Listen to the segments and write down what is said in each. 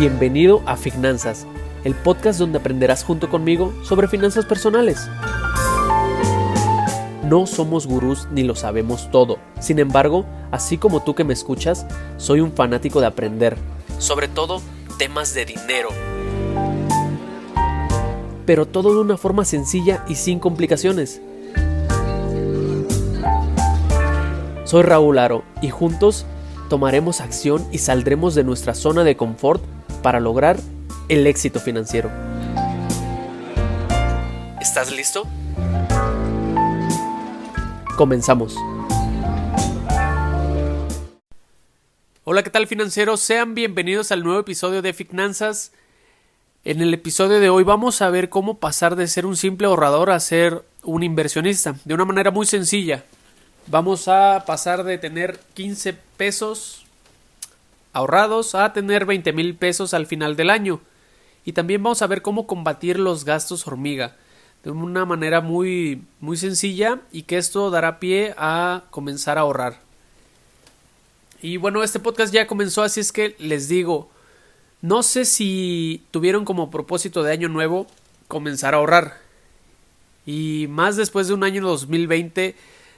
Bienvenido a Finanzas, el podcast donde aprenderás junto conmigo sobre finanzas personales. No somos gurús ni lo sabemos todo. Sin embargo, así como tú que me escuchas, soy un fanático de aprender, sobre todo temas de dinero. Pero todo de una forma sencilla y sin complicaciones. Soy Raúl Aro y juntos tomaremos acción y saldremos de nuestra zona de confort para lograr el éxito financiero. ¿Estás listo? Comenzamos. Hola, ¿qué tal financieros? Sean bienvenidos al nuevo episodio de Finanzas. En el episodio de hoy vamos a ver cómo pasar de ser un simple ahorrador a ser un inversionista de una manera muy sencilla. Vamos a pasar de tener 15 pesos ahorrados a tener 20 mil pesos al final del año. Y también vamos a ver cómo combatir los gastos hormiga de una manera muy, muy sencilla y que esto dará pie a comenzar a ahorrar. Y bueno, este podcast ya comenzó, así es que les digo, no sé si tuvieron como propósito de año nuevo comenzar a ahorrar. Y más después de un año 2020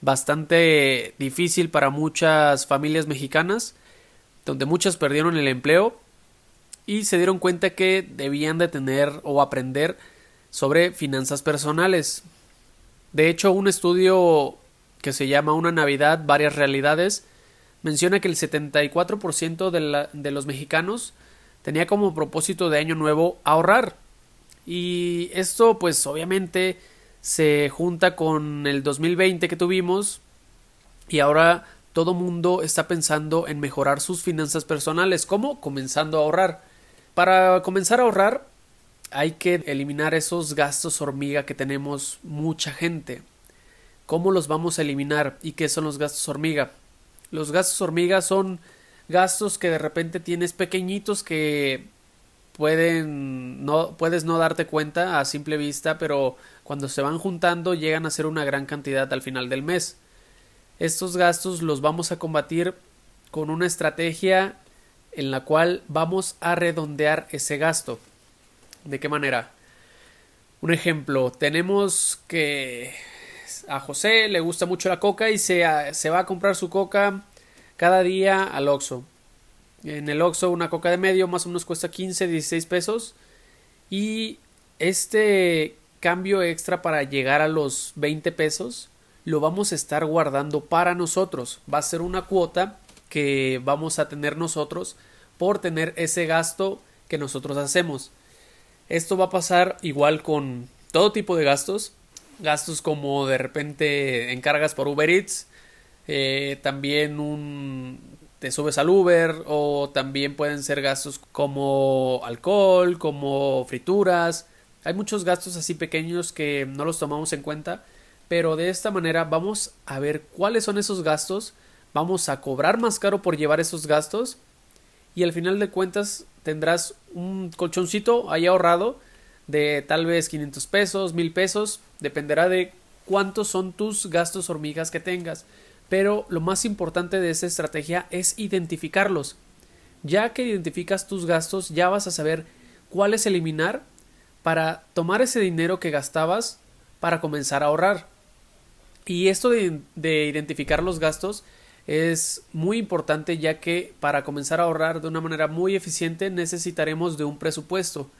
bastante difícil para muchas familias mexicanas, donde muchas perdieron el empleo y se dieron cuenta que debían de tener o aprender sobre finanzas personales. De hecho, un estudio que se llama Una Navidad, varias realidades, menciona que el 74% de, de los mexicanos tenía como propósito de año nuevo ahorrar. Y esto pues obviamente se junta con el 2020 que tuvimos y ahora todo mundo está pensando en mejorar sus finanzas personales. ¿Cómo? Comenzando a ahorrar. Para comenzar a ahorrar hay que eliminar esos gastos hormiga que tenemos mucha gente. ¿Cómo los vamos a eliminar? ¿Y qué son los gastos hormiga? Los gastos hormiga son gastos que de repente tienes pequeñitos que pueden no puedes no darte cuenta a simple vista, pero cuando se van juntando llegan a ser una gran cantidad al final del mes. Estos gastos los vamos a combatir con una estrategia en la cual vamos a redondear ese gasto. ¿De qué manera? Un ejemplo, tenemos que a José le gusta mucho la coca y se, se va a comprar su coca cada día al Oxxo. En el Oxxo una coca de medio más o menos cuesta 15, 16 pesos. Y este cambio extra para llegar a los 20 pesos lo vamos a estar guardando para nosotros. Va a ser una cuota que vamos a tener nosotros por tener ese gasto que nosotros hacemos. Esto va a pasar igual con todo tipo de gastos. Gastos como de repente encargas por Uber Eats. Eh, también un te subes al Uber o también pueden ser gastos como alcohol, como frituras. Hay muchos gastos así pequeños que no los tomamos en cuenta, pero de esta manera vamos a ver cuáles son esos gastos, vamos a cobrar más caro por llevar esos gastos y al final de cuentas tendrás un colchoncito ahí ahorrado de tal vez 500 pesos, 1000 pesos, dependerá de cuántos son tus gastos hormigas que tengas pero lo más importante de esta estrategia es identificarlos. Ya que identificas tus gastos, ya vas a saber cuáles eliminar para tomar ese dinero que gastabas para comenzar a ahorrar. Y esto de, de, identificar los gastos es muy importante ya que para comenzar a ahorrar de una manera muy eficiente necesitaremos de un presupuesto.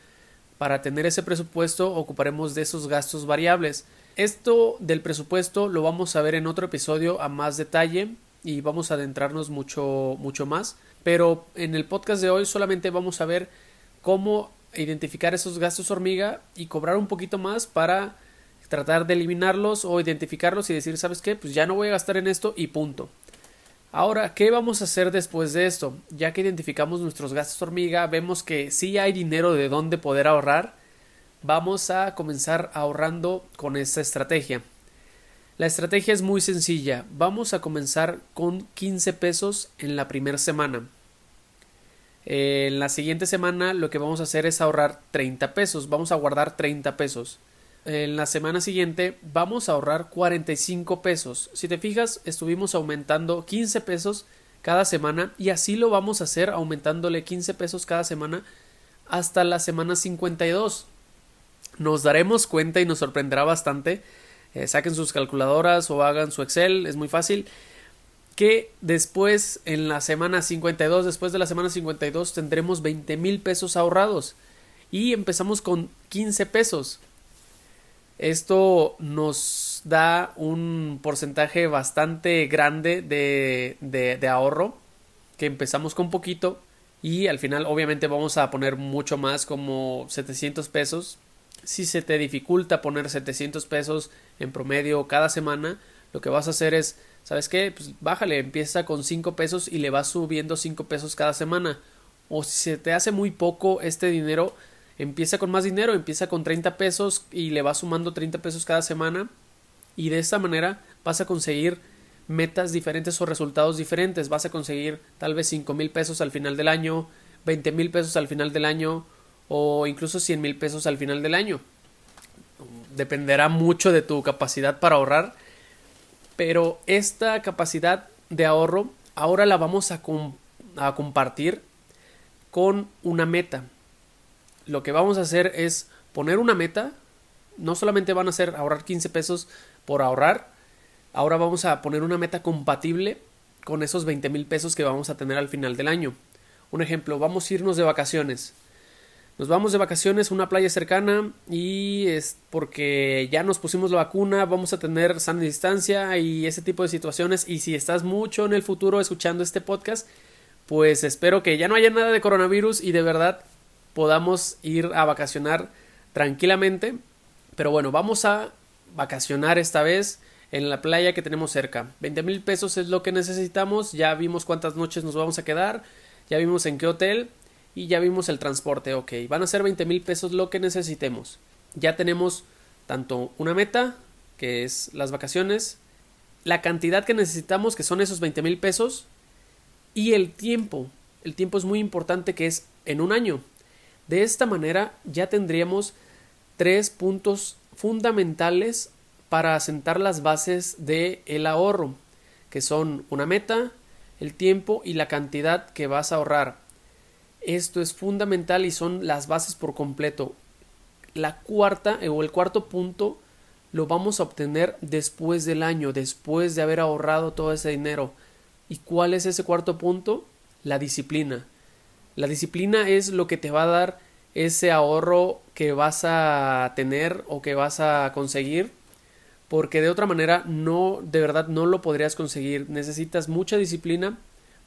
Para tener ese presupuesto ocuparemos de esos gastos variables. Esto del presupuesto lo vamos a ver en otro episodio a más detalle y vamos a adentrarnos mucho, mucho más. Pero en el podcast de hoy solamente vamos a ver cómo identificar esos gastos hormiga y cobrar un poquito más para tratar de eliminarlos o identificarlos y decir, ¿sabes qué? Pues ya no voy a gastar en esto y punto. Ahora, ¿qué vamos a hacer después de esto? Ya que identificamos nuestros gastos hormiga, vemos que sí hay dinero de dónde poder ahorrar vamos a comenzar ahorrando con esta estrategia. La estrategia es muy sencilla. Vamos a comenzar con 15 pesos en la primera semana. En la siguiente semana lo que vamos a hacer es ahorrar 30 pesos. Vamos a guardar 30 pesos. En la semana siguiente vamos a ahorrar 45 pesos. Si te fijas, estuvimos aumentando 15 pesos cada semana y así lo vamos a hacer aumentándole 15 pesos cada semana hasta la semana 52. Nos daremos cuenta y nos sorprenderá bastante. Eh, saquen sus calculadoras o hagan su Excel, es muy fácil. Que después, en la semana 52, después de la semana 52, tendremos 20 mil pesos ahorrados. Y empezamos con 15 pesos. Esto nos da un porcentaje bastante grande de, de, ahorro, que empezamos con poquito y al final obviamente vamos a poner mucho más como 700 pesos. Si se te dificulta poner 700 pesos en promedio cada semana, lo que vas a hacer es, ¿sabes qué? Pues bájale, empieza con 5 pesos y le vas subiendo 5 pesos cada semana. O si se te hace muy poco este dinero, empieza con más dinero, empieza con 30 pesos y le va sumando 30 pesos cada semana y de esta manera vas a conseguir metas diferentes o resultados diferentes. Vas a conseguir tal vez 5 mil pesos al final del año, 20 mil pesos al final del año o incluso 100 mil pesos al final del año. Dependerá mucho de tu capacidad para ahorrar, pero esta capacidad de ahorro ahora la vamos a, a compartir con una meta lo que vamos a hacer es poner una meta. No solamente van a ser ahorrar 15 pesos por ahorrar. Ahora vamos a poner una meta compatible con esos 20 mil pesos que vamos a tener al final del año. Un ejemplo, vamos a irnos de vacaciones. Nos vamos de vacaciones a una playa cercana y es porque ya nos pusimos la vacuna, vamos a tener sana distancia y ese tipo de situaciones. Y si estás mucho en el futuro escuchando este podcast, pues espero que ya no haya nada de coronavirus y de verdad podamos ir a vacacionar tranquilamente. Pero bueno, vamos a vacacionar esta vez en la playa que tenemos cerca. 20 mil pesos es lo que necesitamos. Ya vimos cuántas noches nos vamos a quedar. Ya vimos en qué hotel. Y ya vimos el transporte. Ok, van a ser 20 mil pesos lo que necesitemos. Ya tenemos tanto una meta, que es las vacaciones, la cantidad que necesitamos, que son esos 20 mil pesos, y el tiempo. El tiempo es muy importante, que es en un año. De esta manera ya tendríamos tres puntos fundamentales para asentar las bases del el ahorro, que son una meta, el tiempo y la cantidad que vas a ahorrar. Esto es fundamental y son las bases por completo. La cuarta o el cuarto punto lo vamos a obtener después del año, después de haber ahorrado todo ese dinero. ¿Y cuál es ese cuarto punto? La disciplina. La disciplina es lo que te va a dar ese ahorro que vas a tener o que vas a conseguir porque de otra manera no de verdad no lo podrías conseguir necesitas mucha disciplina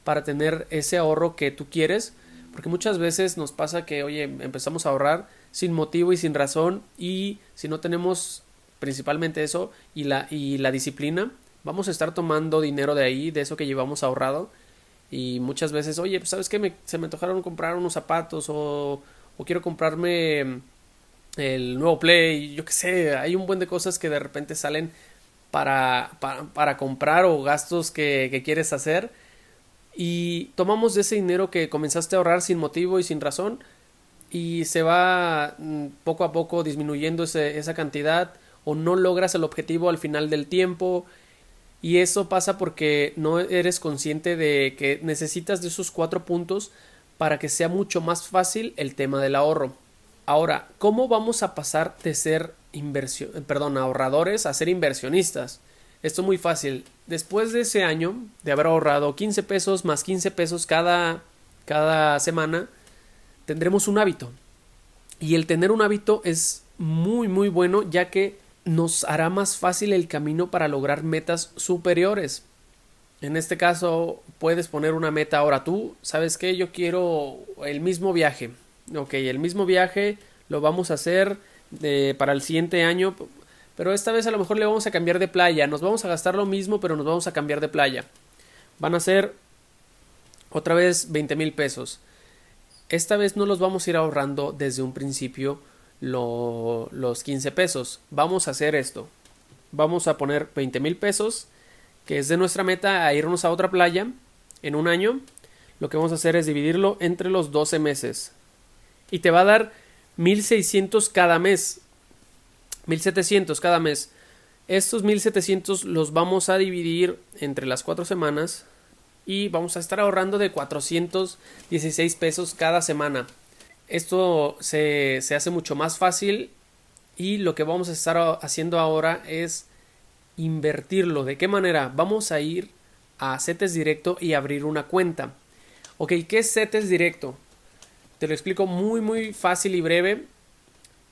para tener ese ahorro que tú quieres porque muchas veces nos pasa que oye empezamos a ahorrar sin motivo y sin razón y si no tenemos principalmente eso y la y la disciplina vamos a estar tomando dinero de ahí de eso que llevamos ahorrado y muchas veces, oye, pues, ¿sabes qué? Me, se me antojaron comprar unos zapatos o, o quiero comprarme el nuevo Play, yo qué sé, hay un buen de cosas que de repente salen para, para, para comprar o gastos que, que, quieres hacer y tomamos ese dinero que comenzaste a ahorrar sin motivo y sin razón y se va mm, poco a poco disminuyendo ese, esa cantidad o no logras el objetivo al final del tiempo y eso pasa porque no eres consciente de que necesitas de esos cuatro puntos para que sea mucho más fácil el tema del ahorro. Ahora, ¿cómo vamos a pasar de ser inversión, perdón, ahorradores a ser inversionistas? Esto es muy fácil. Después de ese año de haber ahorrado 15 pesos más 15 pesos cada, cada semana, tendremos un hábito. Y el tener un hábito es muy muy bueno ya que nos hará más fácil el camino para lograr metas superiores. En este caso, puedes poner una meta ahora tú, ¿sabes qué? Yo quiero el mismo viaje. Ok, el mismo viaje lo vamos a hacer eh, para el siguiente año, pero esta vez a lo mejor le vamos a cambiar de playa. Nos vamos a gastar lo mismo, pero nos vamos a cambiar de playa. Van a ser otra vez 20 mil pesos. Esta vez no los vamos a ir ahorrando desde un principio los 15 pesos. Vamos a hacer esto. Vamos a poner 20 mil pesos, que es de nuestra meta a irnos a otra playa en un año. Lo que vamos a hacer es dividirlo entre los 12 meses. Y te va a dar 1600 cada mes. 1700 cada mes. Estos 1700 los vamos a dividir entre las cuatro semanas y vamos a estar ahorrando de 416 pesos cada semana. Esto se, se hace mucho más fácil y lo que vamos a estar haciendo ahora es invertirlo. ¿De qué manera? Vamos a ir a CETES Directo y abrir una cuenta. Ok, ¿qué es CETES Directo? Te lo explico muy muy fácil y breve,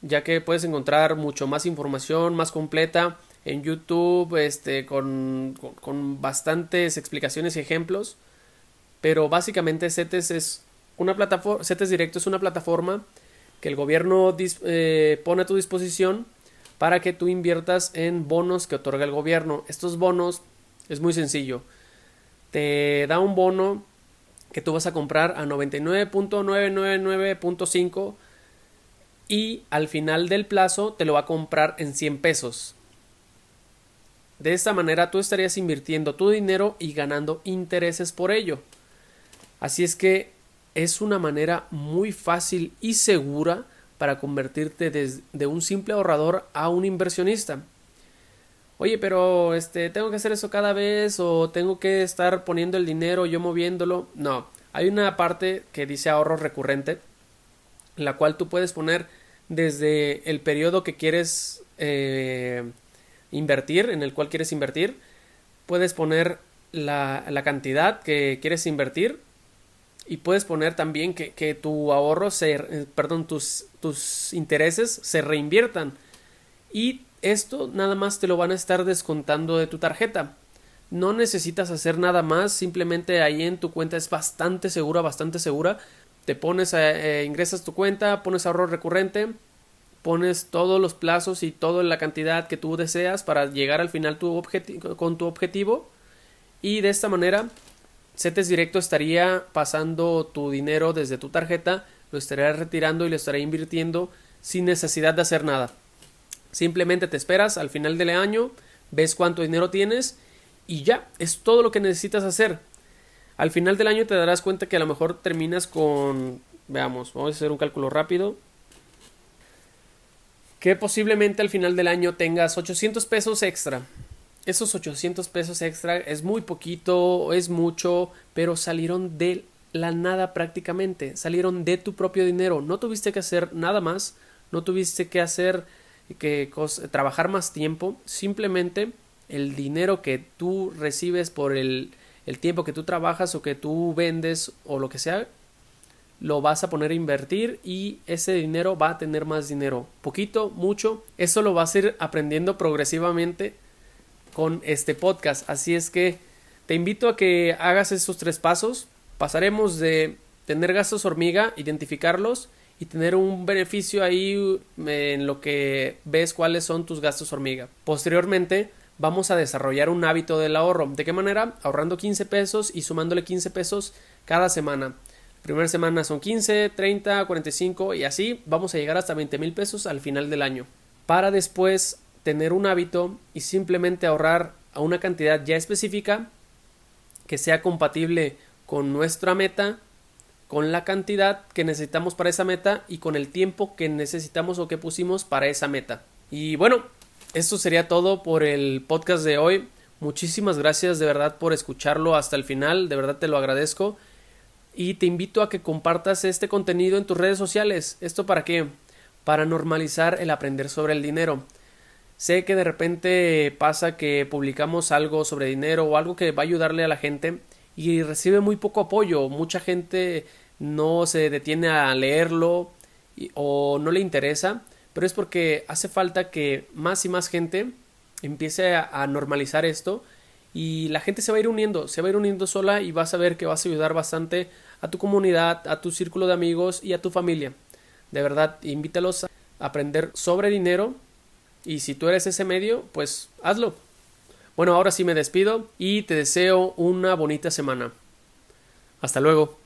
ya que puedes encontrar mucho más información más completa en YouTube, este, con, con, bastantes explicaciones y ejemplos. Pero básicamente CETES es una plataforma, CETES Directo es una plataforma que el gobierno eh, pone a tu disposición para que tú inviertas en bonos que otorga el gobierno. Estos bonos es muy sencillo. Te da un bono que tú vas a comprar a 99.999.5 y al final del plazo te lo va a comprar en 100 pesos. De esta manera tú estarías invirtiendo tu dinero y ganando intereses por ello. Así es que es una manera muy fácil y segura para convertirte de un simple ahorrador a un inversionista. Oye, pero este tengo que hacer eso cada vez o tengo que estar poniendo el dinero yo moviéndolo. No, hay una parte que dice ahorro recurrente, la cual tú puedes poner desde el periodo que quieres eh, invertir, en el cual quieres invertir, puedes poner la, cantidad que quieres invertir y puedes poner también que, que tu ahorro se, eh, perdón, tus, tus intereses se reinviertan y esto nada más te lo van a estar descontando de tu tarjeta. No necesitas hacer nada más, simplemente ahí en tu cuenta es bastante segura, bastante segura. Te pones, a, eh, ingresas tu cuenta, pones ahorro recurrente, pones todos los plazos y toda la cantidad que tú deseas para llegar al final tu con tu objetivo y de esta manera CETES Directo estaría pasando tu dinero desde tu tarjeta, lo estaría retirando y lo estaría invirtiendo sin necesidad de hacer nada. Simplemente te esperas al final del año, ves cuánto dinero tienes y ya, es todo lo que necesitas hacer. Al final del año te darás cuenta que a lo mejor terminas con, veamos, vamos a hacer un cálculo rápido, que posiblemente al final del año tengas 800 pesos extra. Esos 800 pesos extra es muy poquito, es mucho, pero salieron de la nada prácticamente, salieron de tu propio dinero, no tuviste que hacer nada más, no tuviste que hacer que trabajar más tiempo, simplemente el dinero que tú recibes por el, el tiempo que tú trabajas o que tú vendes o lo que sea, lo vas a poner a invertir y ese dinero va a tener más dinero. Poquito, mucho, eso lo vas a ir aprendiendo progresivamente con este podcast. Así es que te invito a que hagas esos tres pasos. Pasaremos de tener gastos hormiga, identificarlos y tener un beneficio ahí eh, en lo que ves cuáles son tus gastos hormiga. Posteriormente vamos a desarrollar un hábito del ahorro. ¿De qué manera? Ahorrando 15 pesos y sumándole 15 pesos cada semana. La primera semana son 15, 30, 45 y así vamos a llegar hasta 20 mil pesos al final del año. Para después tener un hábito y simplemente ahorrar a una cantidad ya específica que sea compatible con nuestra meta con la cantidad que necesitamos para esa meta y con el tiempo que necesitamos o que pusimos para esa meta. Y bueno, esto sería todo por el podcast de hoy. Muchísimas gracias de verdad por escucharlo hasta el final, de verdad te lo agradezco. Y te invito a que compartas este contenido en tus redes sociales. ¿Esto para qué? Para normalizar el aprender sobre el dinero. Sé que de repente pasa que publicamos algo sobre dinero o algo que va a ayudarle a la gente y recibe muy poco apoyo. Mucha gente no se detiene a leerlo o no le interesa, pero es porque hace falta que más y más gente empiece a, normalizar esto y la gente se va a ir uniendo, se va a ir uniendo sola y vas a ver que vas a ayudar bastante a tu comunidad, a tu círculo de amigos y a tu familia. De verdad, invítalos a aprender sobre dinero y si tú eres ese medio, pues hazlo. Bueno, ahora sí me despido y te deseo una bonita semana. Hasta luego.